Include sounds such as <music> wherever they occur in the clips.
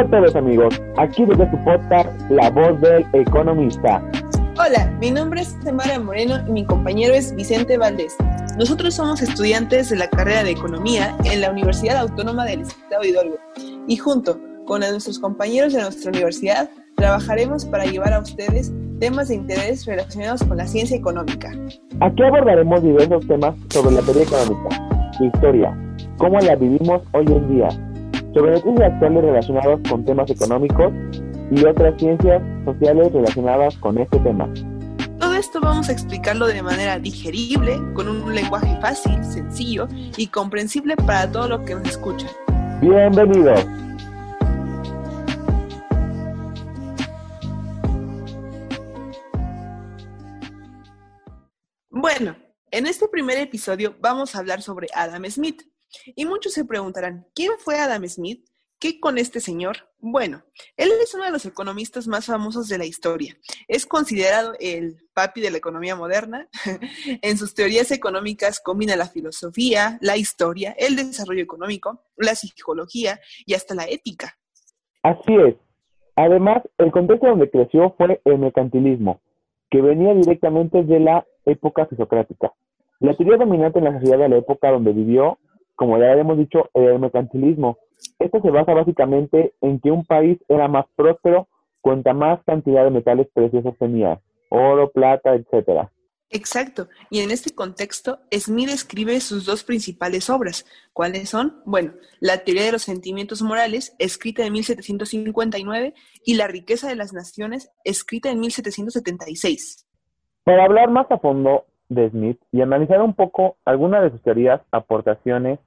Hola a todos amigos, aquí desde su podcast La Voz del Economista. Hola, mi nombre es Tamara Moreno y mi compañero es Vicente Valdés. Nosotros somos estudiantes de la carrera de Economía en la Universidad Autónoma del Estado de Hidalgo y junto con nuestros compañeros de nuestra universidad trabajaremos para llevar a ustedes temas de interés relacionados con la ciencia económica. Aquí abordaremos diversos temas sobre la teoría económica, historia, cómo la vivimos hoy en día, sobre noticias actuales relacionadas con temas económicos y otras ciencias sociales relacionadas con este tema. Todo esto vamos a explicarlo de manera digerible, con un lenguaje fácil, sencillo y comprensible para todos los que nos escuchan. Bienvenidos. Bueno, en este primer episodio vamos a hablar sobre Adam Smith. Y muchos se preguntarán, ¿quién fue Adam Smith? ¿Qué con este señor? Bueno, él es uno de los economistas más famosos de la historia. Es considerado el papi de la economía moderna. <laughs> en sus teorías económicas combina la filosofía, la historia, el desarrollo económico, la psicología y hasta la ética. Así es. Además, el contexto donde creció fue el mercantilismo, que venía directamente de la época socrática. La teoría dominante en la sociedad de la época donde vivió, como ya hemos dicho, era el mercantilismo esto se basa básicamente en que un país era más próspero cuanta más cantidad de metales preciosos tenía, oro, plata, etcétera. Exacto. Y en este contexto, Smith escribe sus dos principales obras. ¿Cuáles son? Bueno, La teoría de los sentimientos morales, escrita en 1759, y La riqueza de las naciones, escrita en 1776. Para hablar más a fondo de Smith y analizar un poco algunas de sus teorías, aportaciones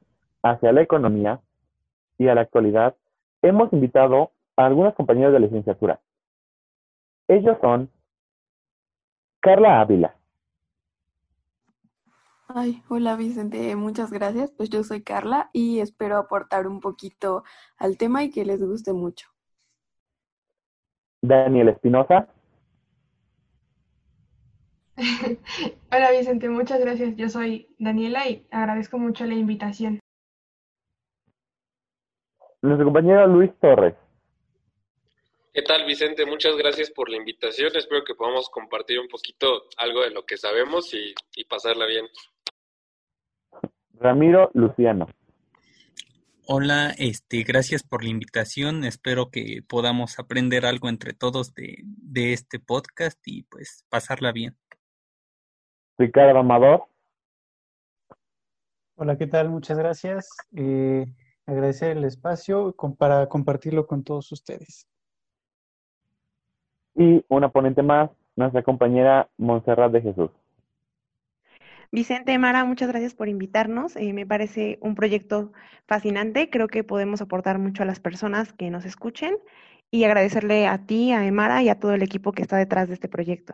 hacia la economía, y a la actualidad, hemos invitado a algunas compañeras de la licenciatura. Ellos son Carla Ávila. Ay, hola Vicente, muchas gracias. Pues yo soy Carla y espero aportar un poquito al tema y que les guste mucho. Daniel Espinosa. <laughs> Hola Vicente, muchas gracias. Yo soy Daniela y agradezco mucho la invitación. Nuestro compañero Luis Torres. ¿Qué tal, Vicente? Muchas gracias por la invitación. Espero que podamos compartir un poquito algo de lo que sabemos y, pasarla bien. Ramiro Luciano. Hola, este, gracias por la invitación. Espero que podamos aprender algo entre todos de, de este podcast y pues pasarla bien. Ricardo Amador. Hola, ¿qué tal? Muchas gracias. Eh, agradecer el espacio para compartirlo con todos ustedes. Y una ponente más, nuestra compañera Montserrat de Jesús. Vicente Mara, muchas gracias por invitarnos. Eh, me parece un proyecto fascinante. Creo que podemos aportar mucho a las personas que nos escuchen y agradecerle a ti, a Emara y a todo el equipo que está detrás de este proyecto.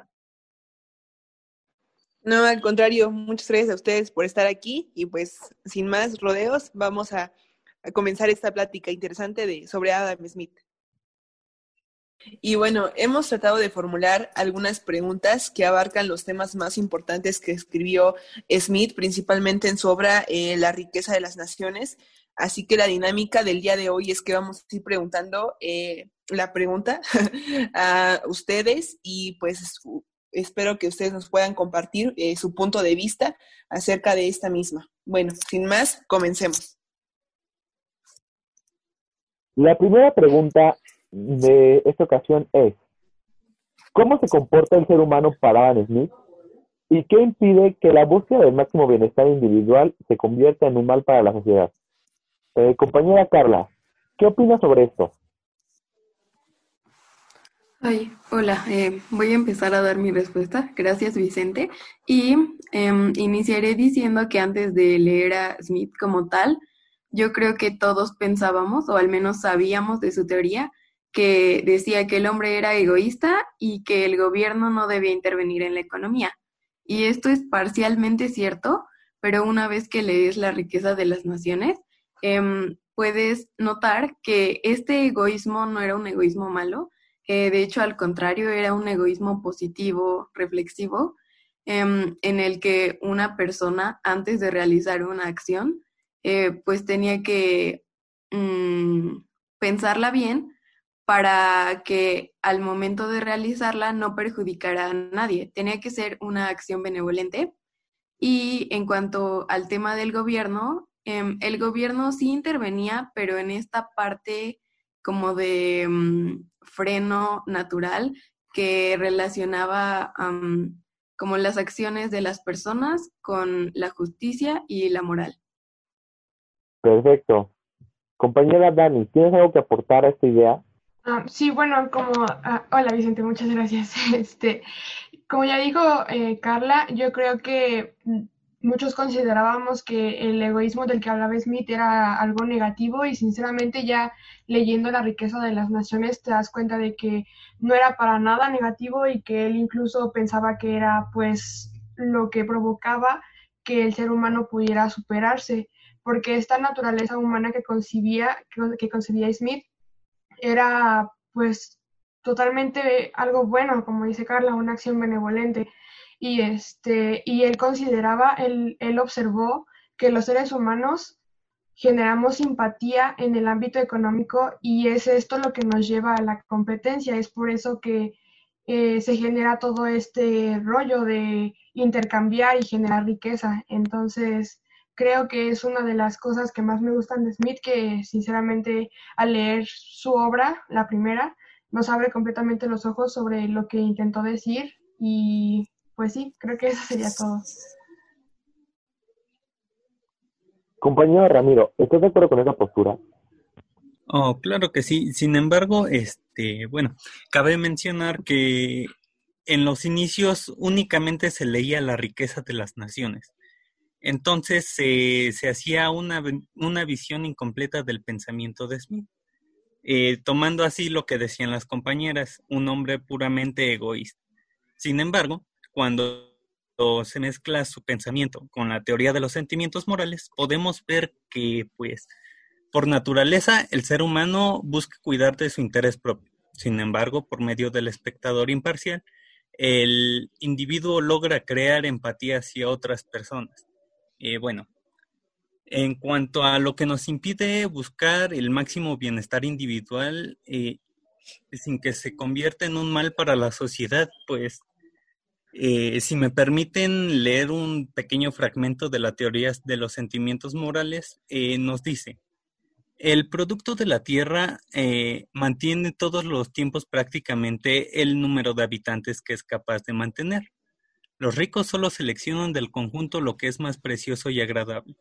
No, al contrario, muchas gracias a ustedes por estar aquí y pues sin más rodeos, vamos a a comenzar esta plática interesante de, sobre Adam Smith. Y bueno, hemos tratado de formular algunas preguntas que abarcan los temas más importantes que escribió Smith, principalmente en su obra eh, La riqueza de las naciones. Así que la dinámica del día de hoy es que vamos a ir preguntando eh, la pregunta <laughs> a ustedes y pues espero que ustedes nos puedan compartir eh, su punto de vista acerca de esta misma. Bueno, sin más, comencemos. La primera pregunta de esta ocasión es, ¿cómo se comporta el ser humano para Adam Smith? ¿Y qué impide que la búsqueda del máximo bienestar individual se convierta en un mal para la sociedad? Eh, compañera Carla, ¿qué opinas sobre esto? Ay, hola, eh, voy a empezar a dar mi respuesta. Gracias, Vicente. Y em, iniciaré diciendo que antes de leer a Smith como tal, yo creo que todos pensábamos, o al menos sabíamos de su teoría, que decía que el hombre era egoísta y que el gobierno no debía intervenir en la economía. Y esto es parcialmente cierto, pero una vez que lees la riqueza de las naciones, em, puedes notar que este egoísmo no era un egoísmo malo, eh, de hecho al contrario era un egoísmo positivo, reflexivo, em, en el que una persona antes de realizar una acción eh, pues tenía que mm, pensarla bien para que al momento de realizarla no perjudicara a nadie. Tenía que ser una acción benevolente. Y en cuanto al tema del gobierno, em, el gobierno sí intervenía, pero en esta parte como de mm, freno natural que relacionaba como las acciones de las personas con la justicia y la moral. Perfecto. Compañera Dani, ¿tienes algo que aportar a esta idea? Ah, sí, bueno, como... Ah, hola Vicente, muchas gracias. <laughs> Este, como ya dijo eh, Carla, yo creo que muchos considerábamos que el egoísmo del que hablaba Smith era algo negativo y sinceramente ya leyendo la riqueza de las naciones te das cuenta de que no era para nada negativo y que él incluso pensaba que era pues lo que provocaba que el ser humano pudiera superarse porque esta naturaleza humana que concibía que concebía Smith era pues totalmente algo bueno como dice Carla una acción benevolente y, este, y él consideraba, él, él observó que los seres humanos generamos simpatía en el ámbito económico y es esto lo que nos lleva a la competencia. Es por eso que eh, se genera todo este rollo de intercambiar y generar riqueza. Entonces, creo que es una de las cosas que más me gustan de Smith, que sinceramente al leer su obra, la primera, nos abre completamente los ojos sobre lo que intentó decir y pues sí, creo que eso sería todo. Compañero Ramiro, ¿estás de acuerdo con esa postura? Oh, claro que sí. Sin embargo, este, bueno, cabe mencionar que en los inicios únicamente se leía la riqueza de las naciones. Entonces se hacía una, una, visión incompleta del pensamiento de Smith, eh, tomando así lo que decían las compañeras, un hombre puramente egoísta. Sin embargo, cuando se mezcla su pensamiento con la teoría de los sentimientos morales, podemos ver que, pues, por naturaleza, el ser humano busca cuidar de su interés propio. Sin embargo, por medio del espectador imparcial, el individuo logra crear empatía hacia otras personas. Eh, bueno, en cuanto a lo que nos impide buscar el máximo bienestar individual eh, sin que se convierta en un mal para la sociedad, pues eh, si me permiten leer un pequeño fragmento de la teoría de los sentimientos morales, nos dice, el producto de la Tierra mantiene todos los tiempos prácticamente el número de habitantes que es capaz de mantener. Los ricos solo seleccionan del conjunto lo que es más precioso y agradable.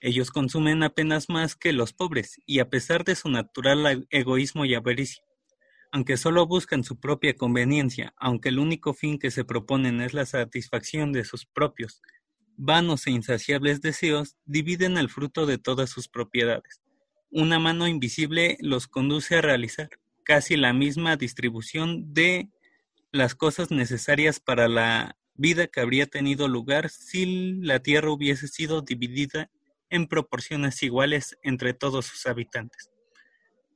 Ellos consumen apenas más que los pobres y a pesar de su natural egoísmo y avaricia, aunque solo buscan su propia conveniencia, aunque el único fin que se proponen es la satisfacción de sus propios vanos e insaciables deseos, dividen el fruto de todas sus propiedades. Una mano invisible los conduce a realizar casi la misma distribución de las cosas necesarias para la vida que habría tenido lugar si la tierra hubiese sido dividida en proporciones iguales entre todos sus habitantes.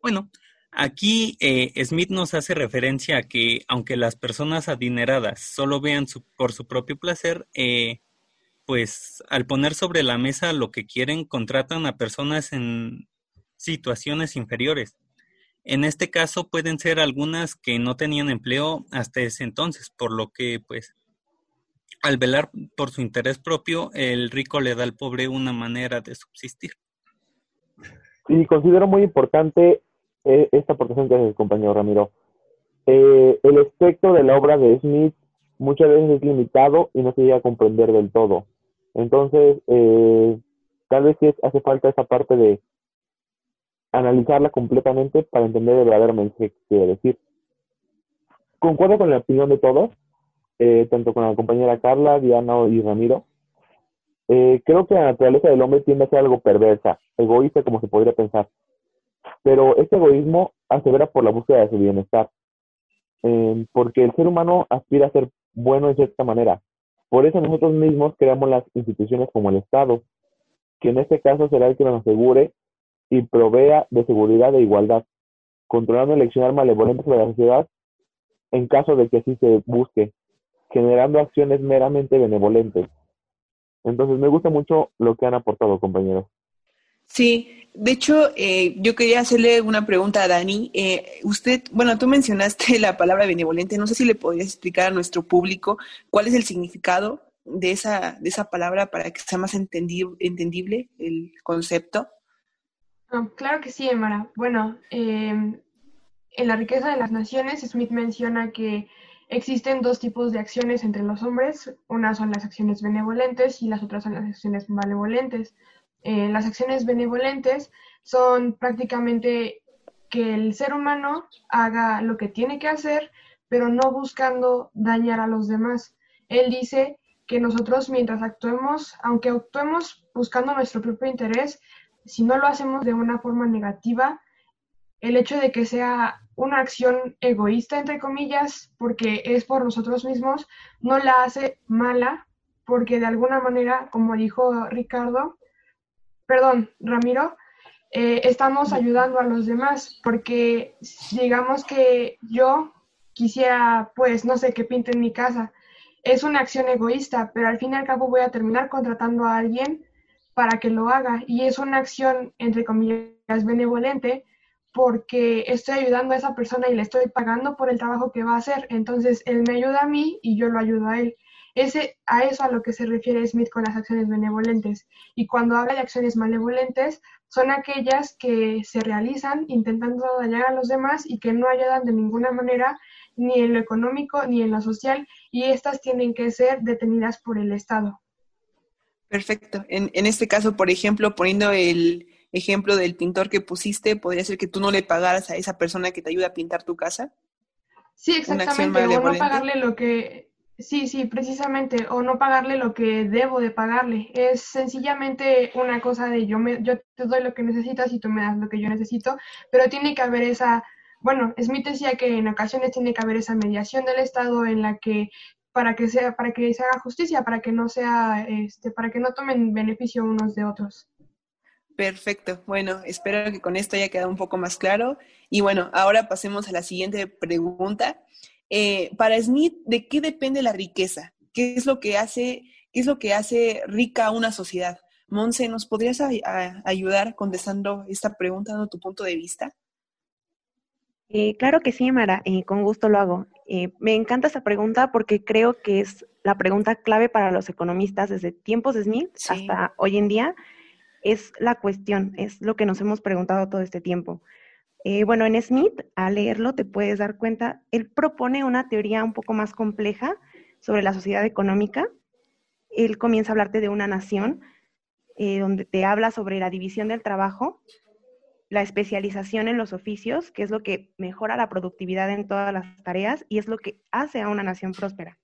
Bueno, Aquí eh, Smith nos hace referencia a que aunque las personas adineradas solo vean por su propio placer, eh, pues al poner sobre la mesa lo que quieren, contratan a personas en situaciones inferiores. En este caso pueden ser algunas que no tenían empleo hasta ese entonces, por lo que pues al velar por su interés propio, el rico le da al pobre una manera de subsistir. Sí, considero muy importante eh, esta aportación que hace el compañero Ramiro. Eh, el espectro de la obra de Smith muchas veces es limitado y no se llega a comprender del todo. Entonces, eh, tal vez sí hace falta esa parte de analizarla completamente para entender el verdadero mensaje que quiere decir. Concuerdo con la opinión de todos, tanto con la compañera Carla, Diana y Ramiro. creo que la naturaleza del hombre tiende a ser algo perversa, egoísta como se podría pensar pero este egoísmo asevera por la búsqueda de su bienestar, em, porque el ser humano aspira a ser bueno de cierta manera. Por eso nosotros mismos creamos las instituciones como el Estado, que en este caso será el que nos asegure y provea de seguridad e igualdad, controlando el accionar malevolente sobre la sociedad en caso de que así se busque, generando acciones meramente benevolentes. Entonces me gusta mucho lo que han aportado, compañeros. Sí, de hecho, eh, yo quería hacerle una pregunta a Dani. Eh, usted, bueno, tú mencionaste <laughs> la palabra benevolente. No sé si le podrías explicar a nuestro público cuál es el significado de esa, de esa palabra para que sea más entendible el concepto. Claro que sí, Emara. Bueno, em, en la riqueza de las naciones, Smith menciona que existen dos tipos de acciones entre los hombres. Una son las acciones benevolentes y las otras son las acciones malevolentes. Eh, las acciones benevolentes son prácticamente que el ser humano haga lo que tiene que hacer, pero no buscando dañar a los demás. Él dice que nosotros mientras actuemos, aunque actuemos buscando nuestro propio interés, si no lo hacemos de una forma negativa, el hecho de que sea una acción egoísta, entre comillas, porque es por nosotros mismos, no la hace mala, porque de alguna manera, como dijo Ricardo, perdón, Ramiro, eh, estamos ayudando a los demás, porque digamos que yo quisiera, pues, no sé, que pinten mi casa. Es una acción egoísta, pero al fin y al cabo voy a terminar contratando a alguien para que lo haga. Y es una acción, entre comillas, benevolente, porque estoy ayudando a esa persona y le estoy pagando por el trabajo que va a hacer. Entonces, él me ayuda a mí y yo lo ayudo a él. Ese, a eso a lo que se refiere Smith con las acciones benevolentes. Y cuando habla de acciones malevolentes, son aquellas que se realizan intentando dañar a los demás y que no ayudan de ninguna manera ni en lo económico ni en lo social, y estas tienen que ser detenidas por el Estado. Perfecto. En, en este caso, por ejemplo, poniendo el ejemplo del pintor que pusiste, podría ser que tú no le pagaras a esa persona que te ayuda a pintar tu casa. Sí, exactamente. O no pagarle lo que, sí, sí, precisamente, o no pagarle lo que debo de pagarle. Es sencillamente una cosa de yo me, yo te doy lo que necesitas y tú me das lo que yo necesito, pero tiene que haber esa, bueno, Smith decía que en ocasiones tiene que haber esa mediación del Estado en la que para que sea, para que se haga justicia, para que no sea, este, para que no tomen beneficio unos de otros. Perfecto. Bueno, espero que con esto haya quedado un poco más claro. Y bueno, ahora pasemos a la siguiente pregunta. Eh, para Smith, ¿de qué depende la riqueza? ¿Qué es lo que hace, qué es lo que hace rica a una sociedad? Monse, ¿nos podrías ayudar contestando esta pregunta, dando tu punto de vista? Eh, claro que sí, Mara, y con gusto lo hago. Eh, me encanta esta pregunta porque creo que es la pregunta clave para los economistas desde tiempos de Smith hasta hoy en día. Es la cuestión, es lo que nos hemos preguntado todo este tiempo. Eh, bueno, en Smith, al leerlo, te puedes dar cuenta, él propone una teoría un poco más compleja sobre la sociedad económica. Él comienza a hablarte de una nación donde te habla sobre la división del trabajo la especialización en los oficios, que es lo que mejora la productividad en todas las tareas y es lo que hace a una nación próspera,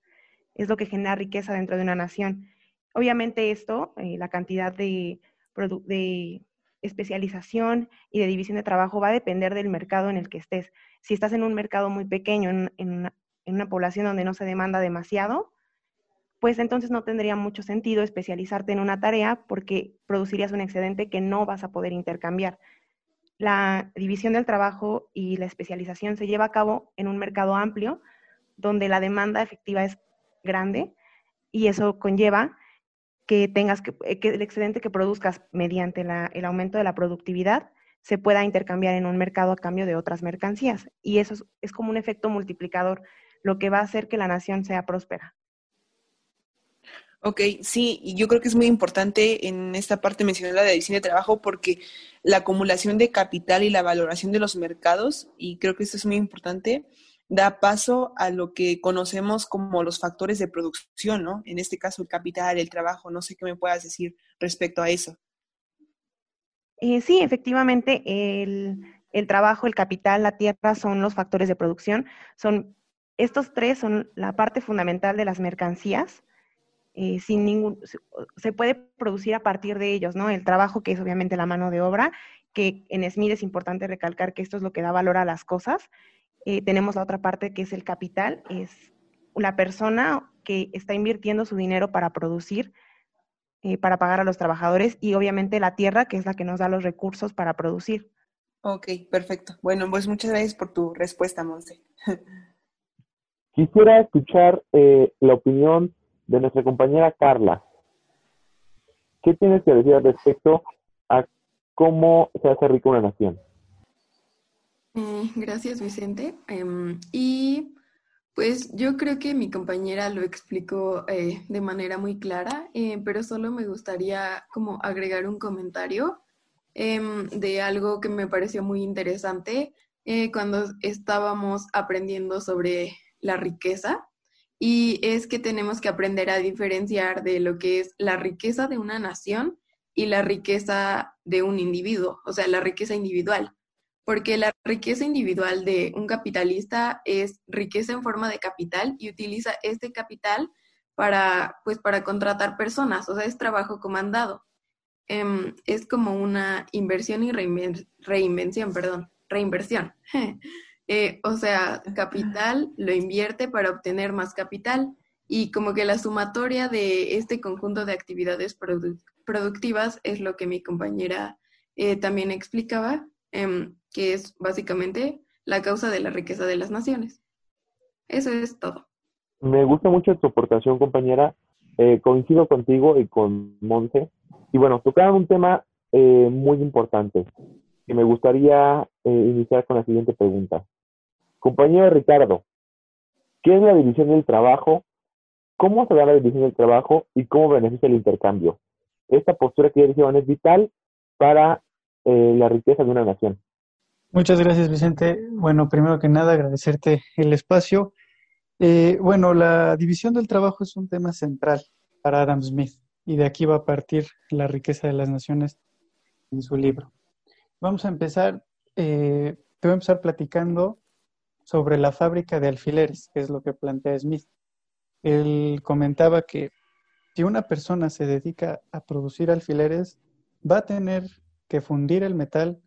es lo que genera riqueza dentro de una nación. Obviamente esto, eh, la cantidad de, de especialización y de división de trabajo va a depender del mercado en el que estés. Si estás en un mercado muy pequeño, en, una, en una población donde no se demanda demasiado, pues entonces no tendría mucho sentido especializarte en una tarea porque producirías un excedente que no vas a poder intercambiar la división del trabajo y la especialización se lleva a cabo en un mercado amplio donde la demanda efectiva es grande y eso conlleva que tengas que, eh, el excedente que produzcas mediante el aumento de la productividad se pueda intercambiar en un mercado a cambio de otras mercancías. Y eso es, como un efecto multiplicador, lo que va a hacer que la nación sea próspera. Ok, sí, yo creo que es muy importante en esta parte mencionar la división de trabajo porque la acumulación de capital y la valoración de los mercados, y creo que esto es muy importante, da paso a lo que conocemos como los factores de producción, ¿no? En este caso, el capital, el trabajo, no sé qué me puedas decir respecto a eso. Eh, sí, efectivamente, el, el trabajo, el capital, la tierra son los factores de producción. Son, estos tres son la parte fundamental de las mercancías eh, sin ningún, se puede producir a partir de ellos, ¿no? El trabajo, que es obviamente la mano de obra, que en Smith es importante recalcar que esto es lo que da valor a las cosas. Eh, tenemos la otra parte que es el capital, es la persona que está invirtiendo su dinero para producir, eh, para pagar a los trabajadores, y obviamente la tierra, que es la que nos da los recursos para producir. Ok, perfecto. Bueno, pues muchas gracias por tu respuesta, Monse. <laughs> Quisiera escuchar la opinión de nuestra compañera Carla. ¿Qué tienes que decir al respecto a cómo se hace rica una nación. Eh, gracias, Vicente. Em, y pues yo creo que mi compañera lo explicó eh, de manera muy clara, eh, pero solo me gustaría como agregar un comentario em, de algo que me pareció muy interesante cuando estábamos aprendiendo sobre la riqueza. Y es que tenemos que aprender a diferenciar de lo que es la riqueza de una nación y la riqueza de un individuo, o sea, la riqueza individual porque la riqueza individual de un capitalista es riqueza en forma de capital y utiliza este capital para, pues, para contratar personas, o sea, es trabajo comandado. Em, es como una inversión y reinvención, perdón, reinversión. <laughs> Eh, o sea, capital lo invierte para obtener más capital y como que la sumatoria de este conjunto de actividades productivas es lo que mi compañera eh, también explicaba, em, que es básicamente la causa de la riqueza de las naciones. Eso es todo. Me gusta mucho tu aportación, compañera. Eh, coincido contigo y con Monte. Y bueno, tocaron un tema eh, muy importante que me gustaría eh, iniciar con la siguiente pregunta. Compañero Ricardo, ¿qué es la división del trabajo? ¿Cómo se da la división del trabajo y cómo beneficia el intercambio? Esta postura que ya dijeron es vital para la riqueza de una nación. Muchas gracias, Vicente. Bueno, primero que nada, agradecerte el espacio. Eh, bueno, la división del trabajo es un tema central para Adam Smith y de aquí va a partir la riqueza de las naciones en su libro. Vamos a empezar, eh, te voy a empezar platicando sobre la fábrica de alfileres, que es lo que plantea Smith. Él comentaba que si una persona se dedica a producir alfileres, va a tener que fundir el metal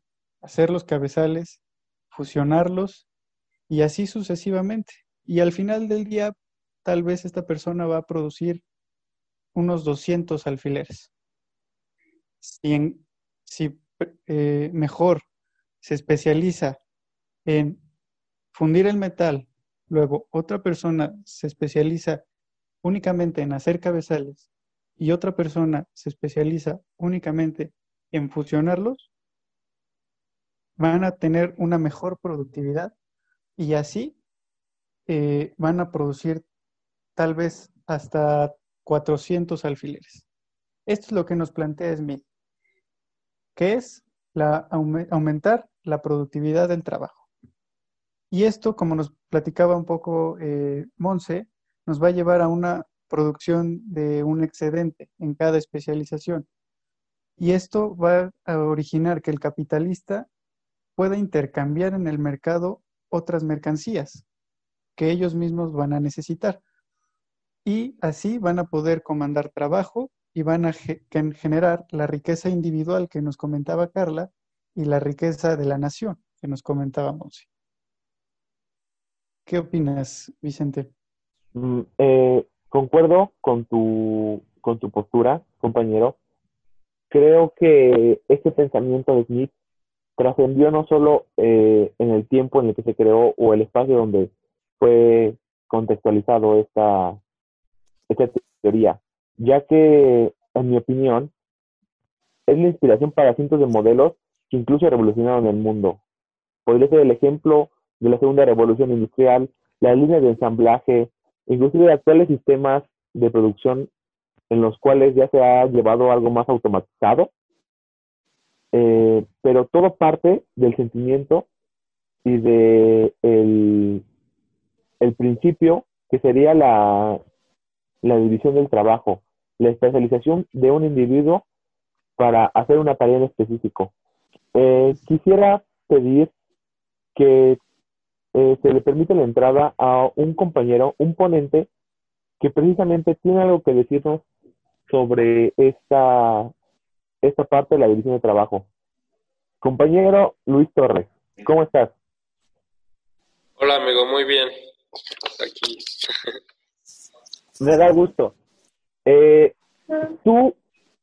hacer los cabezales, fusionarlos y así sucesivamente. Y al final del día, tal vez esta persona va a producir unos 200 alfileres. Si, si eh, mejor se especializa en fundir el metal, luego otra persona se especializa únicamente en hacer cabezales y otra persona se especializa únicamente en fusionarlos, van a tener una mejor productividad y así eh, van a producir tal vez hasta 400 alfileres. Esto es lo que nos plantea Smith, que es aumentar la productividad del trabajo. Y esto, como nos platicaba un poco eh, Monse, nos va a llevar a una producción de un excedente en cada especialización. Y esto va a originar que el capitalista pueda intercambiar en el mercado otras mercancías que ellos mismos van a necesitar. Y así van a poder comandar trabajo y van a generar la riqueza individual que nos comentaba Carla y la riqueza de la nación que nos comentaba Monsi. ¿Qué opinas, Vicente? Mm, eh, concuerdo con tu, con tu postura, compañero. Creo que este pensamiento de Smith trascendió no solo eh, en el tiempo en el que se creó o el espacio donde fue contextualizado esta, esta teoría, ya que, en mi opinión, es la inspiración para cientos de modelos que incluso revolucionaron el mundo. Podría ser el ejemplo de la segunda revolución industrial, las líneas de ensamblaje, inclusive actuales sistemas de producción en los cuales ya se ha llevado algo más automatizado eh, pero todo parte del sentimiento y de el, principio que sería la, la división del trabajo, la especialización de un individuo para hacer una tarea en específico. Eh, quisiera pedir que eh, se le permita la entrada a un compañero, un ponente, que precisamente tiene algo que decirnos sobre esta esta parte de la división de trabajo. Compañero Luis Torres, ¿cómo estás? Hola, amigo, muy bien. Aquí. Me da gusto. Eh, tú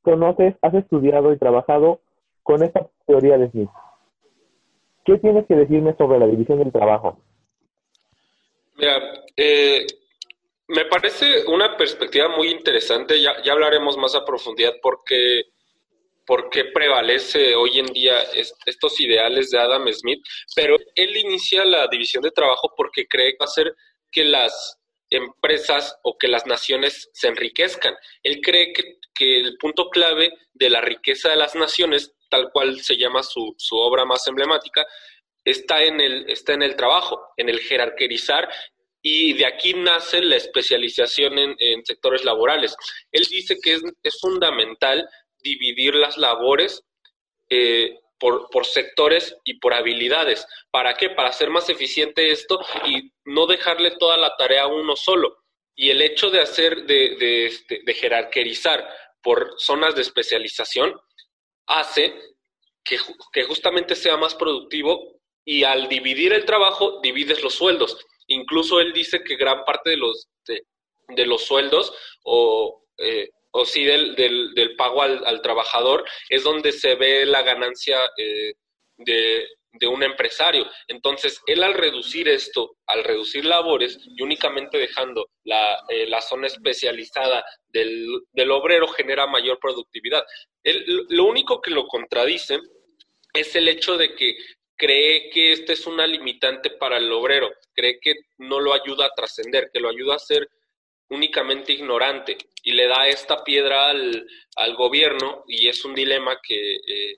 conoces, has estudiado y trabajado con esta teoría de Smith. ¿Qué tienes que decirme sobre la división del trabajo? Mira, eh, me parece una perspectiva muy interesante. Ya, ya hablaremos más a profundidad porque por qué prevalece hoy en día estos ideales de Adam Smith, pero él inicia la división de trabajo porque cree que va a hacer que las empresas o que las naciones se enriquezcan. Él cree que, el punto clave de la riqueza de las naciones, tal cual se llama su, su obra más emblemática, está en, el, está en el trabajo, en el jerarquizar y de aquí nace la especialización en, sectores laborales. Él dice que es, es fundamental dividir las labores eh, por, por, sectores y por habilidades. ¿Para qué? Para hacer más eficiente esto y no dejarle toda la tarea a uno solo. Y el hecho de hacer, de, de, este, de jerarquizar por zonas de especialización hace que, que justamente sea más productivo y al dividir el trabajo, divides los sueldos. Incluso él dice que gran parte de los, de, los sueldos o, eh, o sí del, del, pago al, trabajador es donde se ve la ganancia eh, de, de, un empresario. Entonces, él al reducir esto, al reducir labores y únicamente dejando la, eh, la zona especializada del, del, obrero, genera mayor productividad. lo único que lo contradice es el hecho de que cree que este es una limitante para el obrero, cree que no lo ayuda a trascender, que lo ayuda a ser únicamente ignorante y le da esta piedra al, al gobierno y es un dilema que, eh,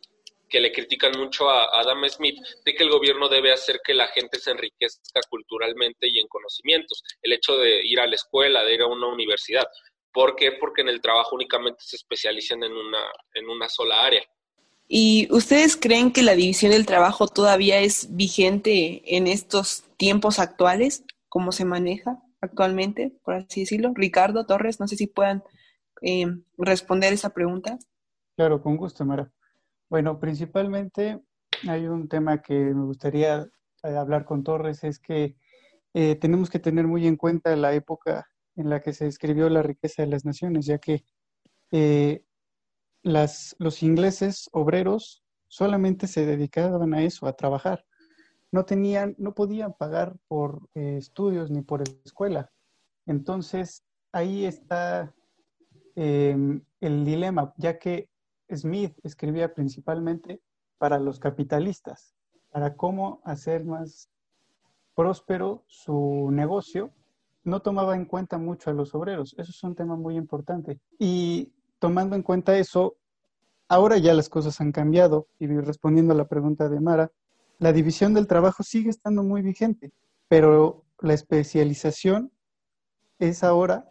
que le critican mucho a Adam Smith, de que el gobierno debe hacer que la gente se enriquezca culturalmente y en conocimientos, el hecho de ir a la escuela, de ir a una universidad. ¿Por qué? Porque en el trabajo únicamente se especializan en una, en una sola área. ¿Y ustedes creen que la división del trabajo todavía es vigente en estos tiempos actuales? ¿Cómo se maneja actualmente, por así decirlo? Ricardo Torres, no sé si puedan eh, responder esa pregunta. Claro, con gusto, Mara. Bueno, principalmente hay un tema que me gustaría eh, hablar con Torres, es que eh, tenemos que tener muy en cuenta la época en la que se escribió la riqueza de las naciones, ya que las, los ingleses obreros solamente se dedicaban a eso, a trabajar. No tenían, no podían pagar por eh, estudios ni por escuela. Entonces, ahí está em, el dilema, ya que Smith escribía principalmente para los capitalistas, para cómo hacer más próspero su negocio, no tomaba en cuenta mucho a los obreros. Eso es un tema muy importante. Y tomando en cuenta eso, ahora ya las cosas han cambiado y respondiendo a la pregunta de Mara, la división del trabajo sigue estando muy vigente, pero la especialización es ahora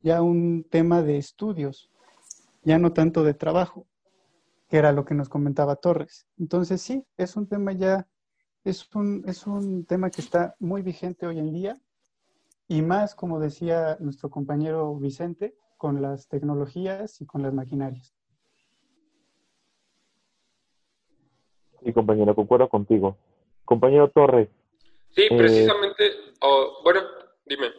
ya un tema de estudios, ya no tanto de trabajo, que era lo que nos comentaba Torres. Entonces sí, es un tema ya, es un, es un tema que está muy vigente hoy en día y más, como decía nuestro compañero Vicente, con las tecnologías y con las maquinarias. Sí, compañero, concuerdo contigo. Compañero Torres. Sí, eh, precisamente, bueno, dime.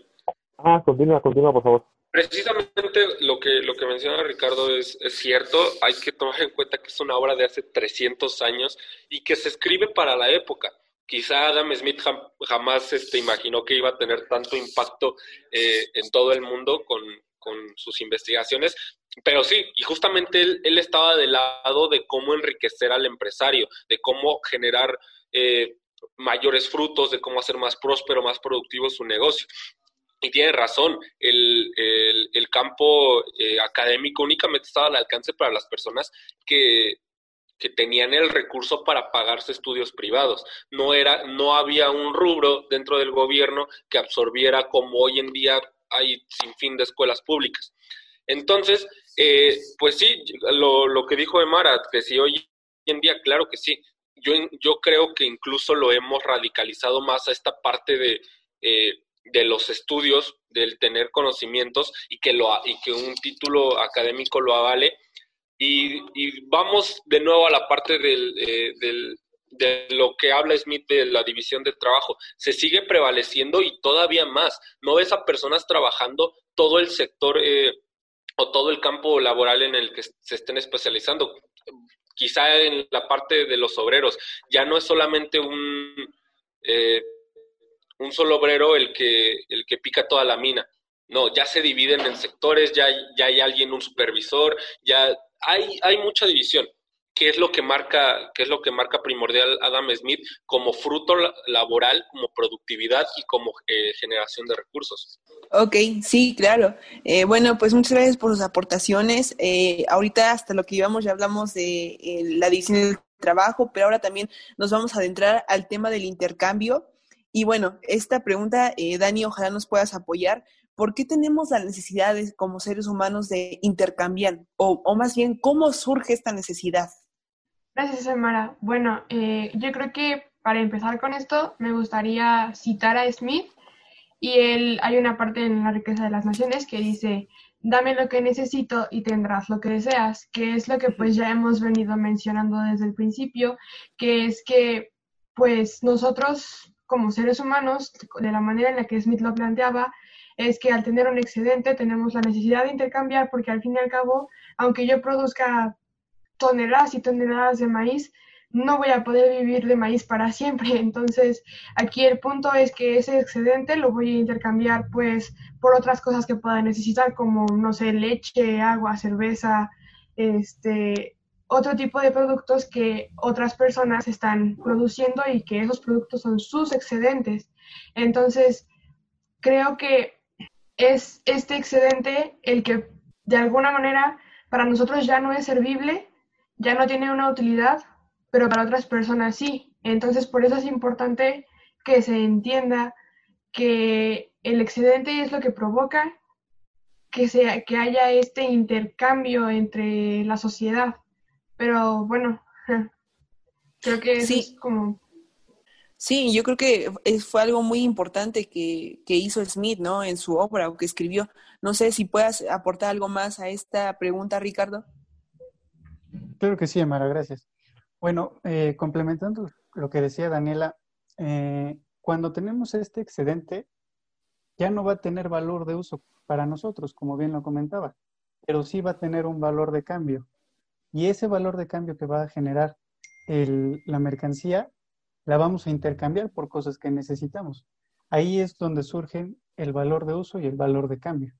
Ah, continúa, continúa, por favor. Precisamente lo que, lo que menciona Ricardo es, es, cierto, hay que tomar en cuenta que es una obra de hace 300 años y que se escribe para la época. Quizá Adam Smith jamás este, imaginó que iba a tener tanto impacto eh, en todo el mundo con, con sus investigaciones, pero sí, y justamente él, él, estaba del lado de cómo enriquecer al empresario, de cómo generar eh, mayores frutos, de cómo hacer más próspero, más productivo su negocio. Y tiene razón, el, el, campo eh, académico únicamente estaba al alcance para las personas que, que tenían el recurso para pagarse estudios privados. No, era, no había un rubro dentro del gobierno que absorbiera como hoy en día hay sin fin de escuelas públicas. Entonces, eh, pues sí, lo, lo, que dijo Emara, que si hoy en día, claro que sí. Yo, yo creo que incluso lo hemos radicalizado más a esta parte de, eh, de los estudios, del tener conocimientos y que, lo, y que un título académico lo avale. Y, y vamos de nuevo a la parte del, eh, del, de lo que habla Smith de la división de trabajo. Se sigue prevaleciendo y todavía más. No ves a personas trabajando todo el sector eh, o todo el campo laboral en el que se estén especializando. Quizá en la parte de los obreros. Ya no es solamente un, eh, un solo obrero el que, el que pica toda la mina. No, ya se dividen en sectores, ya, ya hay alguien, un supervisor, ya hay, hay mucha división. ¿Qué es lo que marca, qué es lo que marca primordial Adam Smith como fruto laboral, como productividad y como eh, generación de recursos? Ok, sí, claro. Eh, bueno, pues muchas gracias por sus aportaciones. Eh, ahorita hasta lo que íbamos ya hablamos de la división del trabajo, pero ahora también nos vamos a adentrar al tema del intercambio. Y bueno, esta pregunta, Dani, ojalá nos puedas apoyar. ¿por qué tenemos la necesidad como seres humanos de intercambiar? O, o, más bien, ¿cómo surge esta necesidad? Gracias, Samara. Bueno, eh, yo creo que para empezar con esto me gustaría citar a Smith y él hay una parte en la riqueza de las naciones que dice, dame lo que necesito y tendrás lo que deseas, que es lo que pues ya hemos venido mencionando desde el principio, que es que pues nosotros como seres humanos, de la manera en la que Smith lo planteaba, es que al tener un excedente tenemos la necesidad de intercambiar porque al fin y al cabo, aunque yo produzca toneladas y toneladas de maíz, no voy a poder vivir de maíz para siempre. <laughs> Entonces, aquí el punto es que ese excedente lo voy a intercambiar pues por otras cosas que pueda necesitar, como, no sé, leche, agua, cerveza, este, otro tipo de productos que otras personas están produciendo y que esos productos son sus excedentes. Entonces, creo que es este excedente el que de alguna manera para nosotros ya no es servible ya no tiene una utilidad, pero para otras personas sí. Entonces, por eso es importante que se entienda que el excedente es lo que provoca que, sea, que haya este intercambio entre la sociedad. Pero bueno, <laughs> creo que sí. es como... Sí, yo creo que fue algo muy importante que, que hizo Smith, ¿no? En su obra o que escribió. No sé si puedas aportar algo más a esta pregunta, Ricardo. Claro que sí, Amara, gracias. Bueno, eh, complementando lo que decía Daniela, eh, cuando tenemos este excedente, ya no va a tener valor de uso para nosotros, como bien lo comentaba, pero sí va a tener un valor de cambio. Y ese valor de cambio que va a generar la mercancía, la vamos a intercambiar por cosas que necesitamos. Ahí es donde surgen el valor de uso y el valor de cambio.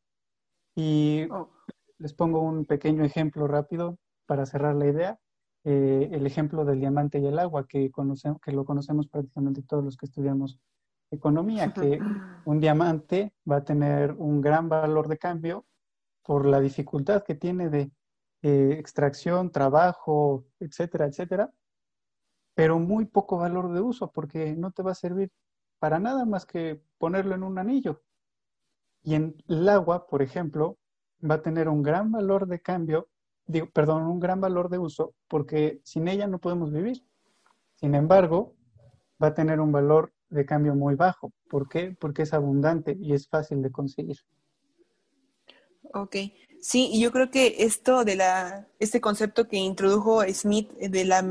Y oh, les pongo un pequeño ejemplo rápido para cerrar la idea, eh, el ejemplo del diamante y el agua, que, conocemos, que lo conocemos prácticamente todos los que estudiamos economía, que un diamante va a tener un gran valor de cambio por la dificultad que tiene de eh, extracción, trabajo, etcétera, etcétera, pero muy poco valor de uso porque no te va a servir para nada más que ponerlo en un anillo. Y en el agua, por ejemplo, va a tener un gran valor de cambio digo, perdón, un gran valor de uso porque sin ella no podemos vivir. Sin embargo, va a tener un valor de cambio muy bajo. ¿Por qué? Porque es abundante y es fácil de conseguir. Ok, sí, y yo creo que esto de la, este concepto que introdujo Smith de la,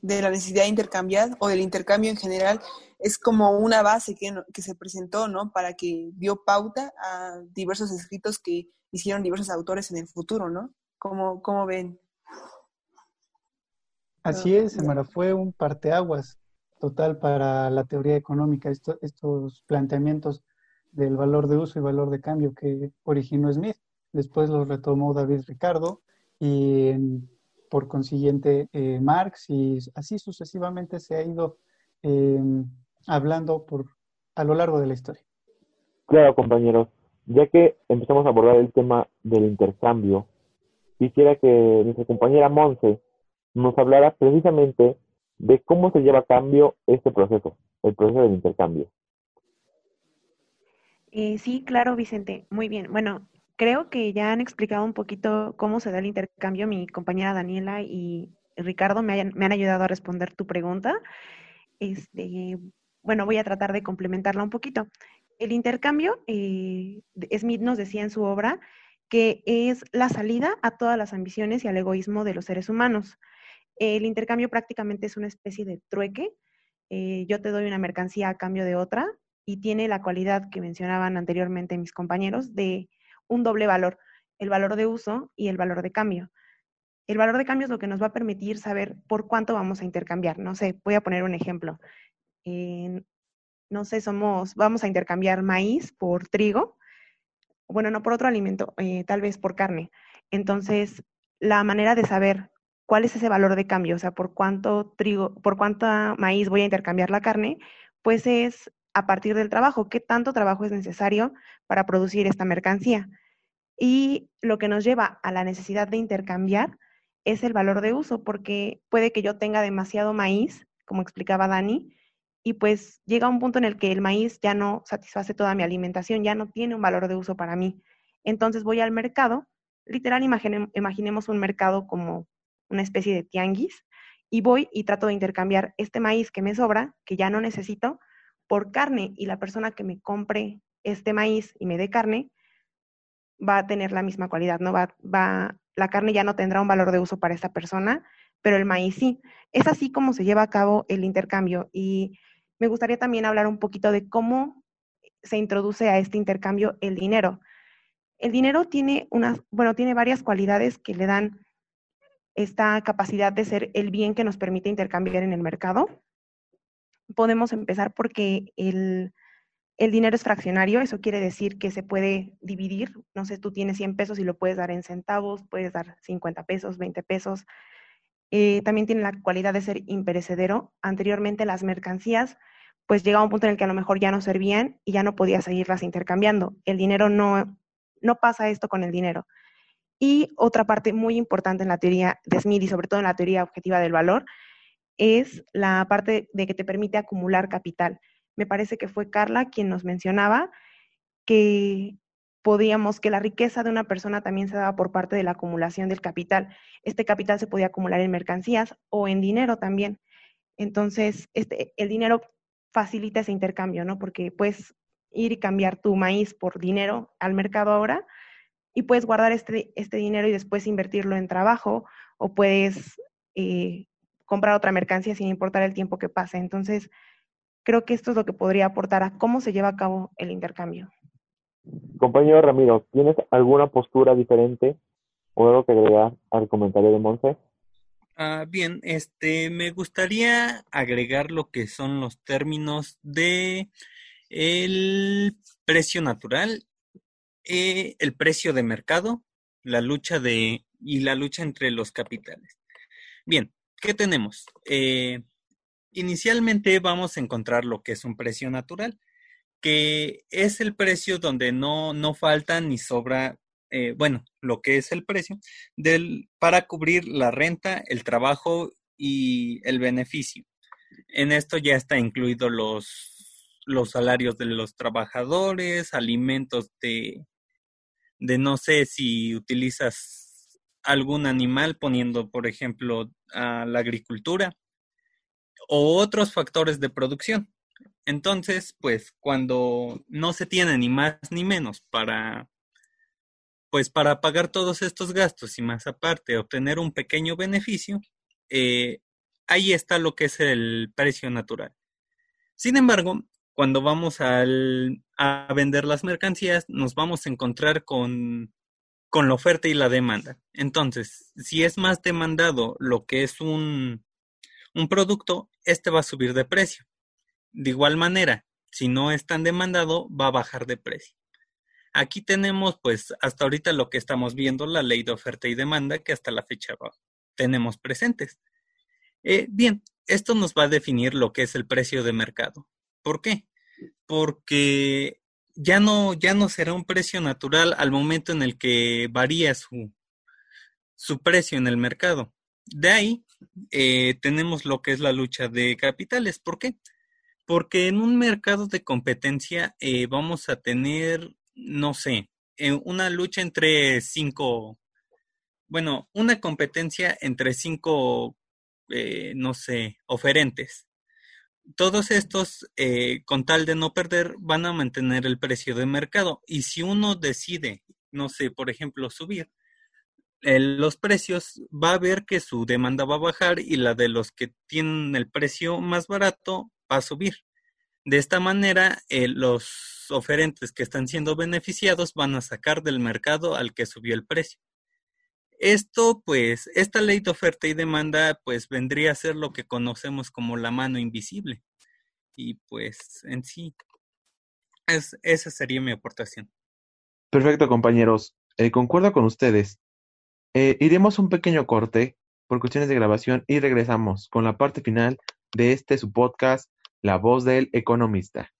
de la necesidad de intercambiar o del intercambio en general es como una base que, que se presentó, ¿no? Para que dio pauta a diversos escritos que hicieron diversos autores en el futuro, ¿no? ¿Cómo, ven? Así es, Samara, fue un parteaguas total para la teoría económica, estos planteamientos del valor de uso y valor de cambio que originó Smith. Después los retomó David Ricardo y por consiguiente eh, Marx y así sucesivamente se ha ido em, hablando por a lo largo de la historia. Claro, compañeros, ya que empezamos a abordar el tema del intercambio, quisiera que nuestra compañera Monse nos hablara precisamente de cómo se lleva a cambio este proceso, el proceso del intercambio. Eh, sí, claro, Vicente. Muy bien. Bueno, creo que ya han explicado un poquito cómo se da el intercambio. Mi compañera Daniela y Ricardo me, han ayudado a responder tu pregunta. Este, bueno, voy a tratar de complementarla un poquito. El intercambio, eh, Smith nos decía en su obra, que es la salida a todas las ambiciones y al egoísmo de los seres humanos. El intercambio prácticamente es una especie de trueque. Eh, yo te doy una mercancía a cambio de otra y tiene la cualidad que mencionaban anteriormente mis compañeros de un doble valor, el valor de uso y el valor de cambio. El valor de cambio es lo que nos va a permitir saber por cuánto vamos a intercambiar. No sé, voy a poner un ejemplo. no sé, somos, vamos a intercambiar maíz por trigo bueno, no por otro alimento, eh, tal vez por carne. Entonces, la manera de saber cuál es ese valor de cambio, o sea, por cuánto trigo, por cuánto maíz voy a intercambiar la carne, pues es a partir del trabajo, qué tanto trabajo es necesario para producir esta mercancía. Y lo que nos lleva a la necesidad de intercambiar es el valor de uso, porque puede que yo tenga demasiado maíz, como explicaba Dani, y pues llega un punto en el que el maíz ya no satisface toda mi alimentación, ya no tiene un valor de uso para mí. Entonces voy al mercado, literal imaginemos un mercado como una especie de tianguis, y voy y trato de intercambiar este maíz que me sobra, que ya no necesito, por carne, y la persona que me compre este maíz y me dé carne, va a tener la misma cualidad, ¿no? Va, va, la carne ya no tendrá un valor de uso para esta persona, pero el maíz sí. Es así como se lleva a cabo el intercambio y me gustaría también hablar un poquito de cómo se introduce a este intercambio el dinero. El dinero tiene unas, bueno, tiene varias cualidades que le dan esta capacidad de ser el bien que nos permite intercambiar en el mercado. Podemos empezar porque el, el dinero es fraccionario, eso quiere decir que se puede dividir. No sé, tú tienes 100 pesos y lo puedes dar en centavos, puedes dar 50 pesos, 20 pesos. Eh, también tiene la cualidad de ser imperecedero. Anteriormente las mercancías, pues llegaba un punto en el que a lo mejor ya no servían y ya no podías seguirlas intercambiando. El dinero no, no pasa esto con el dinero. Y otra parte muy importante en la teoría de Smith y sobre todo en la teoría objetiva del valor es la parte de que te permite acumular capital me parece que fue Carla quien nos mencionaba que podíamos, que la riqueza de una persona también se daba por parte de la acumulación del capital. Este capital se podía acumular en mercancías o en dinero también. Entonces, este, el dinero facilita ese intercambio, ¿no? Porque puedes ir y cambiar tu maíz por dinero al mercado ahora y puedes guardar este, este dinero y después invertirlo en trabajo o puedes eh, comprar otra mercancía sin importar el tiempo que pase. Entonces, Creo que esto es lo que podría aportar a cómo se lleva a cabo el intercambio. Compañero Ramiro, ¿tienes alguna postura diferente o algo que agregar al comentario de Monse? Ah, bien, este, me gustaría agregar lo que son los términos de el precio natural, eh, el precio de mercado, la lucha de y la lucha entre los capitales. Bien, ¿qué tenemos? Eh, Inicialmente vamos a encontrar lo que es un precio natural, que es el precio donde no, no falta ni sobra, eh, bueno, lo que es el precio del, para cubrir la renta, el trabajo y el beneficio. En esto ya está incluido los, los salarios de los trabajadores, alimentos de, de no sé si utilizas algún animal poniendo, por ejemplo, a la agricultura o otros factores de producción. Entonces, pues cuando no se tiene ni más ni menos para pues para pagar todos estos gastos y más aparte obtener un pequeño beneficio, eh, ahí está lo que es el precio natural. Sin embargo, cuando vamos a vender las mercancías, nos vamos a encontrar con, con la oferta y la demanda. Entonces, si es más demandado lo que es un, un producto, este va a subir de precio. De igual manera, si no es tan demandado, va a bajar de precio. Aquí tenemos, pues, hasta ahorita lo que estamos viendo, la ley de oferta y demanda, que hasta la fecha tenemos presentes. Eh, bien, esto nos va a definir lo que es el precio de mercado. ¿Por qué? Porque ya no, ya no será un precio natural al momento en el que varía su, su precio en el mercado. De ahí eh, tenemos lo que es la lucha de capitales. ¿Por qué? Porque en un mercado de competencia eh, vamos a tener, no sé, eh, una lucha entre cinco, bueno, una competencia entre cinco, no sé, oferentes. Todos estos, con tal de no perder, van a mantener el precio de mercado. Y si uno decide, no sé, por ejemplo, subir, los precios, va a ver que su demanda va a bajar y la de los que tienen el precio más barato va a subir. De esta manera, eh, los oferentes que están siendo beneficiados van a sacar del mercado al que subió el precio. Esto, pues, esta ley de oferta y demanda, pues, vendría a ser lo que conocemos como la mano invisible. Y pues, en sí, es, esa sería mi aportación. Perfecto, compañeros. Eh, concuerdo con ustedes. Eh, iremos un pequeño corte por cuestiones de grabación y regresamos con la parte final de este su podcast, La voz del economista.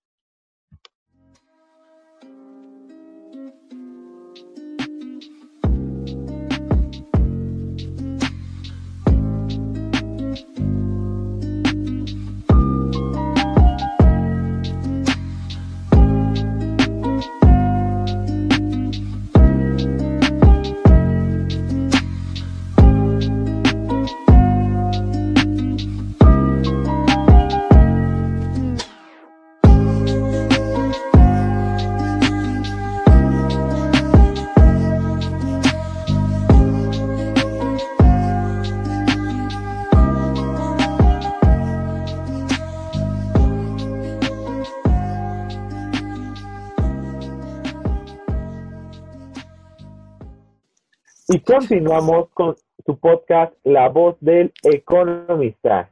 Continuamos con su podcast La voz del economista.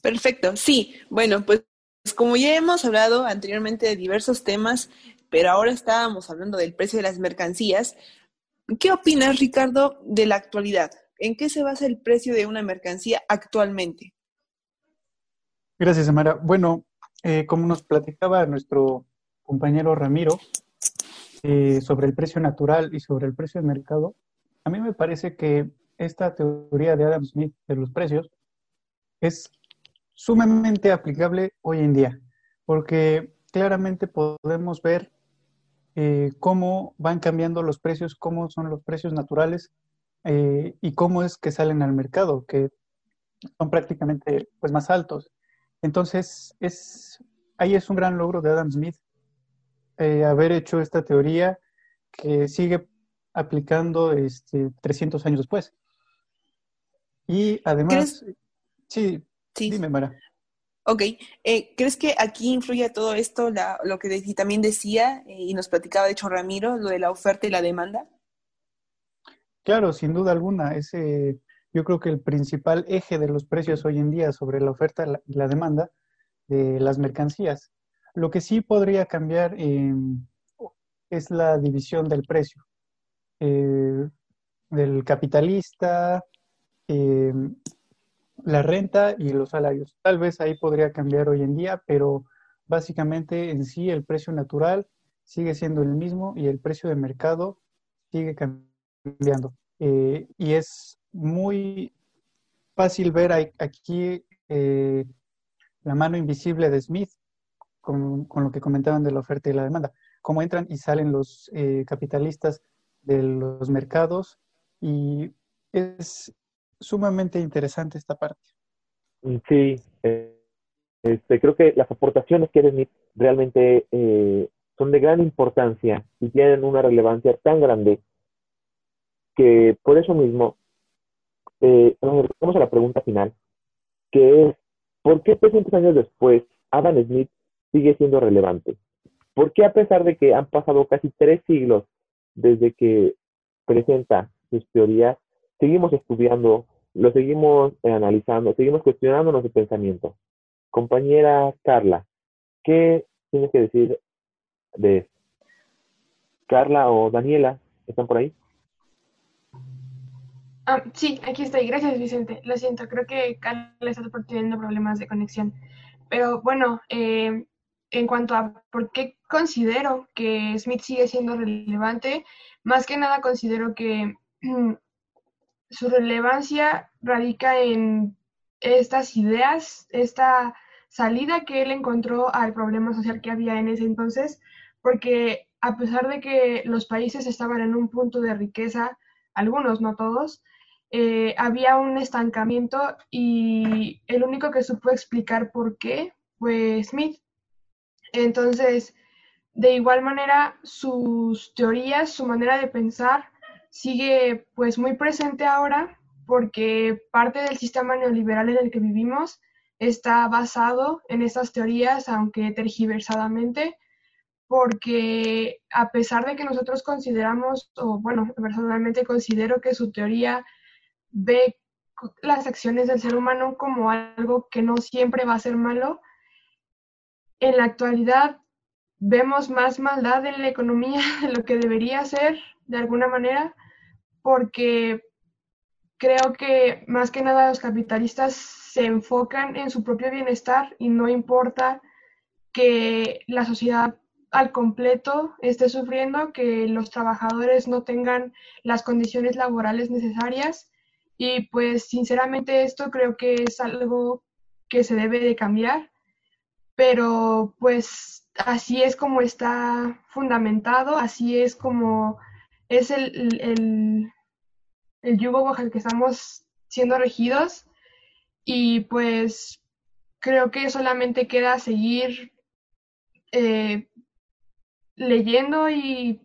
Perfecto, sí. Bueno, pues como ya hemos hablado anteriormente de diversos temas, pero ahora estábamos hablando del precio de las mercancías, ¿qué opinas, Ricardo, de la actualidad? ¿En qué se basa el precio de una mercancía actualmente? Gracias, Amara. Bueno, eh, como nos platicaba nuestro compañero Ramiro eh, sobre el precio natural y sobre el precio de mercado, a mí me parece que esta teoría de Adam Smith de los precios es sumamente aplicable hoy en día, porque claramente podemos ver eh, cómo van cambiando los precios, cómo son los precios naturales eh, y cómo es que salen al mercado, que son prácticamente pues, más altos. Entonces, es, ahí es un gran logro de Adam Smith eh, haber hecho esta teoría que sigue aplicando este, 300 años después. Y además, sí, Sí. dime, Mara. Ok, eh, ¿crees que aquí influye todo esto, la- lo que de- también decía eh, y nos platicaba de hecho Ramiro, lo de la oferta y la demanda? Claro, sin duda alguna, ese, yo creo que el principal eje de los precios hoy en día sobre la oferta la- y la demanda de las mercancías. Lo que sí podría cambiar eh, es la división del precio, eh, del capitalista, eh, la renta y los salarios. Tal vez ahí podría cambiar hoy en día, pero básicamente en sí el precio natural sigue siendo el mismo y el precio de mercado sigue cambiando. Eh, y es muy fácil ver aquí la mano invisible de Smith con, lo que comentaban de la oferta y la demanda, cómo entran y salen los capitalistas de los mercados y es sumamente interesante esta parte. Sí, eh, este, creo que las aportaciones que Smith realmente eh, son de gran importancia y tienen una relevancia tan grande que por eso mismo eh, nos a la pregunta final, que es, ¿por qué 300 años después Adam Smith sigue siendo relevante? ¿Por qué a pesar de que han pasado casi tres siglos desde que presenta sus teorías, seguimos estudiando, lo seguimos eh, analizando, seguimos cuestionándonos de pensamiento? Compañera Carla, ¿qué tienes que decir de? Carla o Daniela, ¿están por ahí? Ah, sí, aquí estoy. Gracias, Vicente. Lo siento, creo que Carla está teniendo problemas de conexión. Pero bueno, eh, en cuanto a por qué considero que Smith sigue siendo relevante, más que nada considero que su relevancia radica en estas ideas, esta salida que él encontró al problema social que había en ese entonces, porque a pesar de que los países estaban en un punto de riqueza, algunos, no todos, eh, había un estancamiento y el único que supo explicar por qué fue Smith. Entonces, de igual manera, sus teorías, su manera de pensar sigue pues muy presente ahora porque parte del sistema neoliberal en el que vivimos está basado en estas teorías, aunque tergiversadamente, porque a pesar de que nosotros consideramos, o bueno, personalmente considero que su teoría ve las acciones del ser humano como algo que no siempre va a ser malo, en la actualidad vemos más maldad en la economía <laughs> de lo que debería ser, de alguna manera, porque creo que más que nada los capitalistas se enfocan en su propio bienestar y no importa que la sociedad al completo esté sufriendo, que los trabajadores no tengan las condiciones laborales necesarias. Y pues sinceramente esto creo que es algo que se debe de cambiar, pero pues así es como está fundamentado, así es como es el, el, el yugo bajo el que estamos siendo regidos y pues creo que solamente queda seguir eh, leyendo y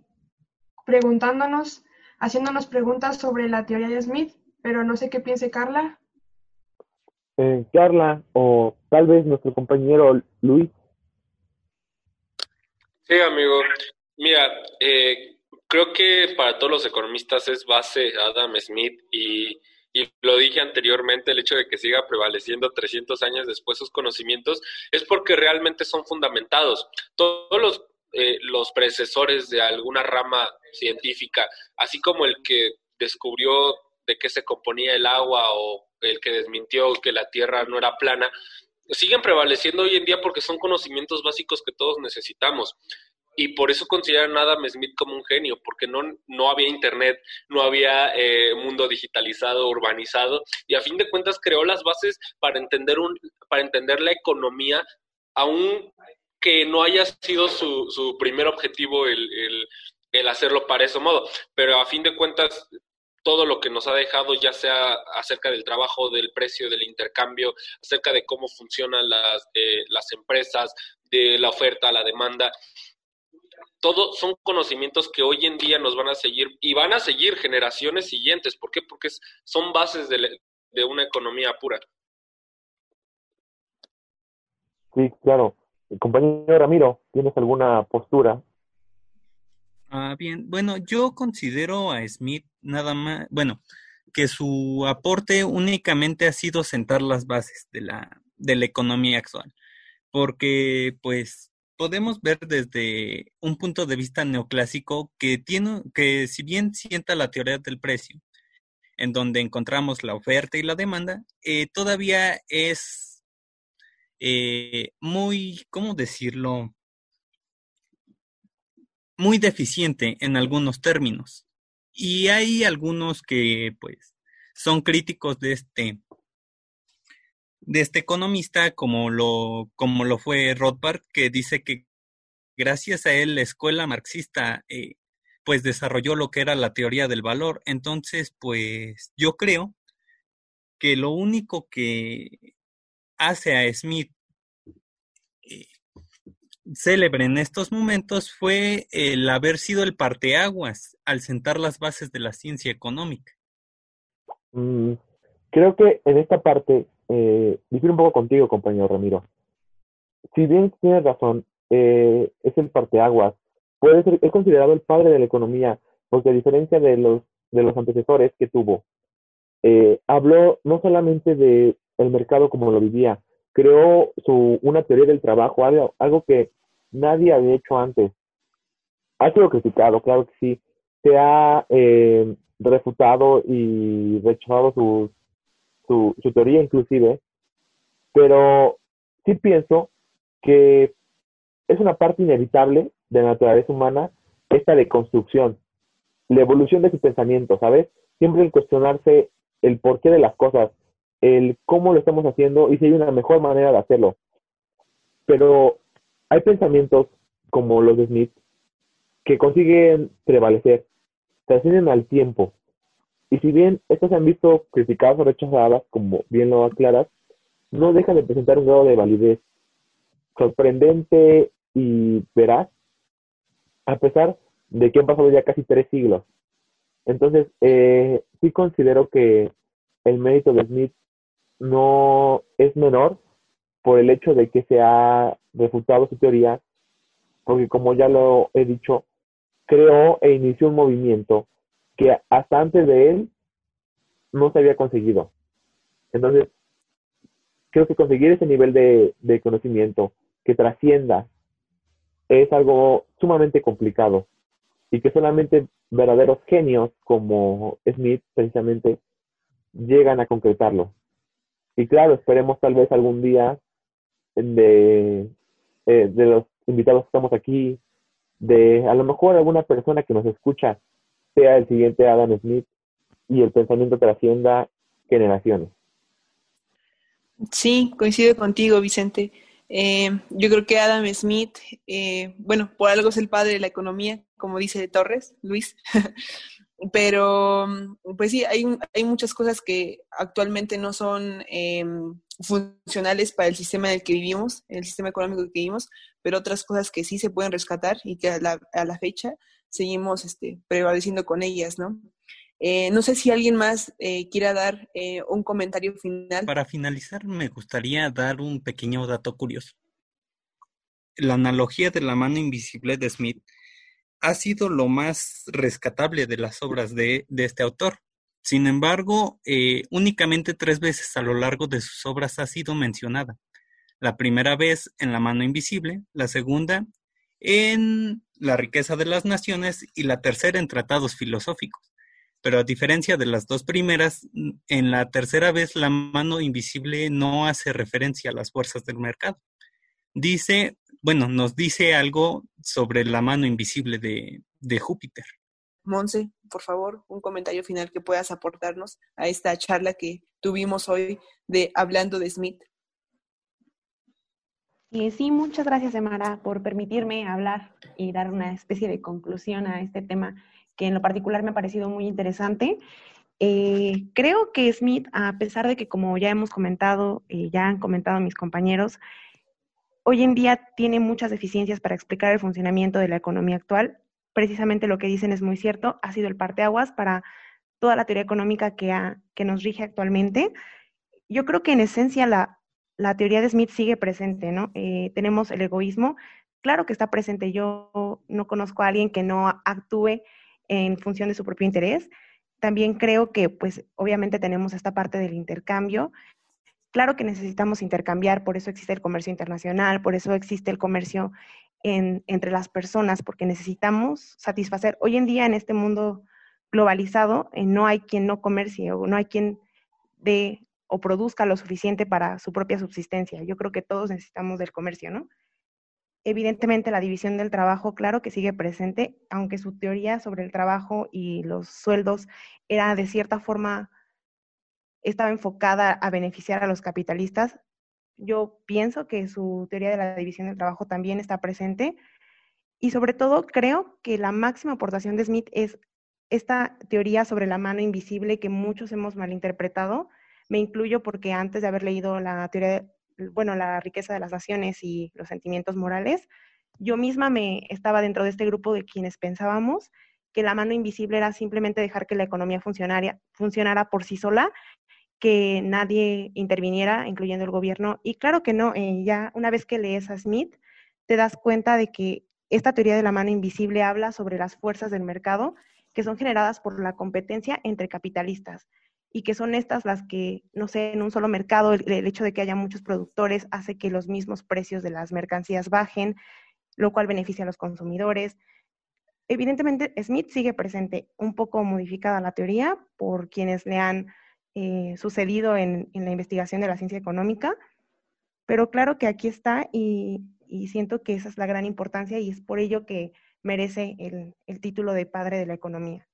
preguntándonos, haciéndonos preguntas sobre la teoría de Smith, pero no sé qué piense Carla. Eh, Carla o tal vez nuestro compañero Luis. Sí, amigo. Mira, eh, creo que para todos los economistas es base Adam Smith y, y, lo dije anteriormente, el hecho de que siga prevaleciendo 300 años después sus conocimientos es porque realmente son fundamentados. Todos los, eh, los predecesores de alguna rama científica, así como el que descubrió de qué se componía el agua o el que desmintió que la Tierra no era plana, siguen prevaleciendo hoy en día porque son conocimientos básicos que todos necesitamos. Y por eso consideran a Adam Smith como un genio, porque no, no había internet, no había eh, mundo digitalizado, urbanizado, y a fin de cuentas creó las bases para entender, un, para entender la economía, aun que no haya sido su, su primer objetivo el, el, el hacerlo para ese modo, pero a fin de cuentas todo lo que nos ha dejado, ya sea acerca del trabajo, del precio, del intercambio, acerca de cómo funcionan las, eh, las empresas, de la oferta, la demanda, todo son conocimientos que hoy en día nos van a seguir y van a seguir generaciones siguientes. ¿Por qué? Porque son bases de, de una economía pura. Sí, claro. Compañero Ramiro, ¿tienes alguna postura? Ah, bien. Bueno, yo considero a Smith nada más, bueno, que su aporte únicamente ha sido sentar las bases de la, de la economía actual. Porque, pues, podemos ver desde un punto de vista neoclásico que tiene, que si bien sienta la teoría del precio, en donde encontramos la oferta y la demanda, eh, todavía es eh, muy, ¿cómo decirlo? Muy deficiente en algunos términos. Y hay algunos que, pues, son críticos de este, de este economista como lo, como lo fue Rothbard, que dice que gracias a él la escuela marxista eh, pues desarrolló lo que era la teoría del valor. Entonces, pues yo creo que lo único que hace a Smith célebre en estos momentos fue el haber sido el parteaguas al sentar las bases de la ciencia económica. Mm, creo que en esta parte eh, difiero un poco contigo, compañero Ramiro. Si bien tienes razón, eh, es el parteaguas. Puede ser, es considerado el padre de la economía, porque a diferencia de los, de los antecesores que tuvo, eh, habló no solamente de el mercado como lo vivía, creó su, una teoría del trabajo, algo, algo que nadie había hecho antes. Ha sido criticado, claro que sí. Se ha eh, refutado y rechazado sus su, su teoría inclusive, pero sí pienso que es una parte inevitable de la naturaleza humana esta deconstrucción, la evolución de su pensamiento, ¿sabes? Siempre el cuestionarse el porqué de las cosas, el cómo lo estamos haciendo y si hay una mejor manera de hacerlo. Pero hay pensamientos como los de Smith que consiguen prevalecer, trascienden al tiempo y si bien estas se han visto criticadas o rechazadas, como bien lo aclaras, no dejan de presentar un grado de validez sorprendente y veraz, a pesar de que han pasado ya casi tres siglos. Entonces, eh, sí considero que el mérito de Smith no es menor por el hecho de que se ha refutado su teoría, porque como ya lo he dicho, creó e inició un movimiento que hasta antes de él no se había conseguido. Entonces, creo que conseguir ese nivel de, de conocimiento que trascienda es algo sumamente complicado y que solamente verdaderos genios como Smith precisamente llegan a concretarlo. Y claro, esperemos tal vez algún día de, eh, de los invitados que estamos aquí, de a lo mejor alguna persona que nos escucha sea el siguiente Adam Smith y el pensamiento trascienda generaciones. Sí, coincido contigo, Vicente. Eh, yo creo que Adam Smith, eh, bueno, por algo es el padre de la economía, como dice Torres, Luis, <laughs> pero pues sí, hay, hay muchas cosas que actualmente no son em, funcionales para el sistema en el que vivimos, el sistema económico que vivimos, pero otras cosas que sí se pueden rescatar y que a la, a la fecha seguimos este, prevaleciendo con ellas, ¿no? Eh, no sé si alguien más eh, quiera dar eh, un comentario final. Para finalizar, me gustaría dar un pequeño dato curioso. La analogía de la mano invisible de Smith ha sido lo más rescatable de las obras de, de este autor. Sin embargo, únicamente tres veces a lo largo de sus obras ha sido mencionada. La primera vez en La mano invisible, la segunda en La riqueza de las naciones y la tercera en Tratados filosóficos pero a diferencia de las dos primeras, en la tercera vez la mano invisible no hace referencia a las fuerzas del mercado. Dice, bueno, nos dice algo sobre la mano invisible de, de Júpiter. Monse, por favor, un comentario final que puedas aportarnos a esta charla que tuvimos hoy de Hablando de Smith. sí, muchas gracias, Emara, por permitirme hablar y dar una especie de conclusión a este tema que en lo particular me ha parecido muy interesante. Eh, creo que Smith, a pesar de que como ya hemos comentado, y ya han comentado mis compañeros, hoy en día tiene muchas deficiencias para explicar el funcionamiento de la economía actual. Precisamente lo que dicen es muy cierto, ha sido el parteaguas para toda la teoría económica que, nos rige actualmente. Yo creo que en esencia la, la teoría de Smith sigue presente, ¿no? Eh, tenemos el egoísmo, claro que está presente. Yo no conozco a alguien que no actúe en función de su propio interés. También creo que, pues, obviamente tenemos esta parte del intercambio. Claro que necesitamos intercambiar, por eso existe el comercio internacional, por eso existe el comercio entre las personas, porque necesitamos satisfacer. Hoy en día, en este mundo globalizado, eh, no hay quien no comercie o no hay quien dé o produzca lo suficiente para su propia subsistencia. Yo creo que todos necesitamos del comercio, ¿no? Evidentemente la división del trabajo, claro que sigue presente, aunque su teoría sobre el trabajo y los sueldos era de cierta forma, estaba enfocada a beneficiar a los capitalistas. Yo pienso que su teoría de la división del trabajo también está presente y sobre todo creo que la máxima aportación de Smith es esta teoría sobre la mano invisible que muchos hemos malinterpretado. Me incluyo porque antes de haber leído la teoría bueno, la riqueza de las naciones y los sentimientos morales, yo misma me estaba dentro de este grupo de quienes pensábamos que la mano invisible era simplemente dejar que la economía funcionara por sí sola, que nadie interviniera, incluyendo el gobierno. Y claro que no, eh, ya una vez que lees a Smith, te das cuenta de que esta teoría de la mano invisible habla sobre las fuerzas del mercado que son generadas por la competencia entre capitalistas y que son estas las que, no sé, en un solo mercado, el, hecho de que haya muchos productores hace que los mismos precios de las mercancías bajen, lo cual beneficia a los consumidores. Evidentemente, Smith sigue presente, un poco modificada la teoría por quienes le han eh, sucedido en, la investigación de la ciencia económica, pero claro que aquí está y, siento que esa es la gran importancia y es por ello que merece el título de padre de la economía.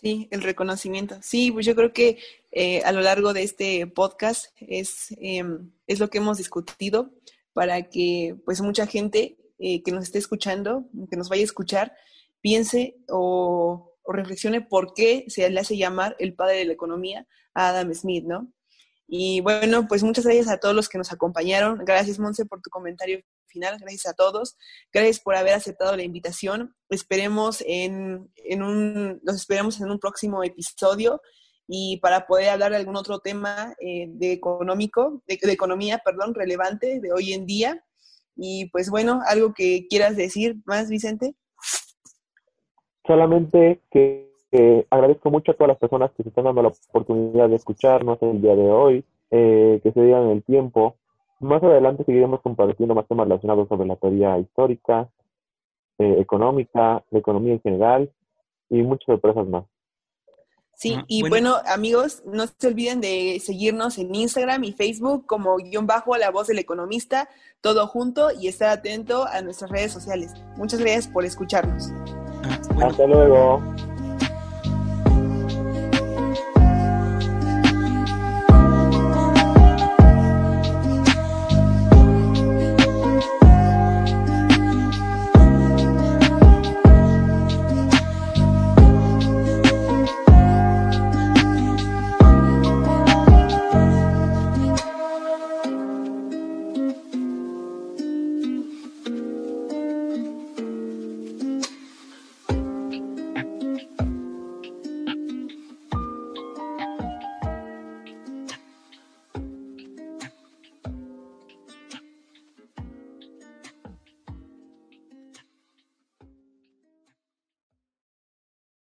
Sí, el reconocimiento. Sí, pues yo creo que eh, a lo largo de este podcast es, em, es lo que hemos discutido para que pues mucha gente eh, que nos esté escuchando, que nos vaya a escuchar, piense o, o, reflexione por qué se le hace llamar el padre de la economía a Adam Smith, ¿no? Y bueno, pues muchas gracias a todos los que nos acompañaron. Gracias, Monse, por tu comentario final. Gracias a todos. Gracias por haber aceptado la invitación. Esperemos en, en un, los esperamos en un próximo episodio y para poder hablar de algún otro tema eh, de económico, de, economía, perdón, relevante de hoy en día. Y pues bueno, algo que quieras decir más, Vicente. Solamente que agradezco mucho a todas las personas que se están dando la oportunidad de escucharnos el día de hoy, eh, que se digan el tiempo más adelante seguiremos compartiendo más temas relacionados sobre la teoría histórica, eh, económica, la economía en general y muchas sorpresas más. Sí, Ah, y bueno. bueno. amigos, no se olviden de seguirnos en Instagram y Facebook como guion bajo la voz del economista, todo junto y estar atento a nuestras redes sociales. Muchas gracias por escucharnos. Hasta luego.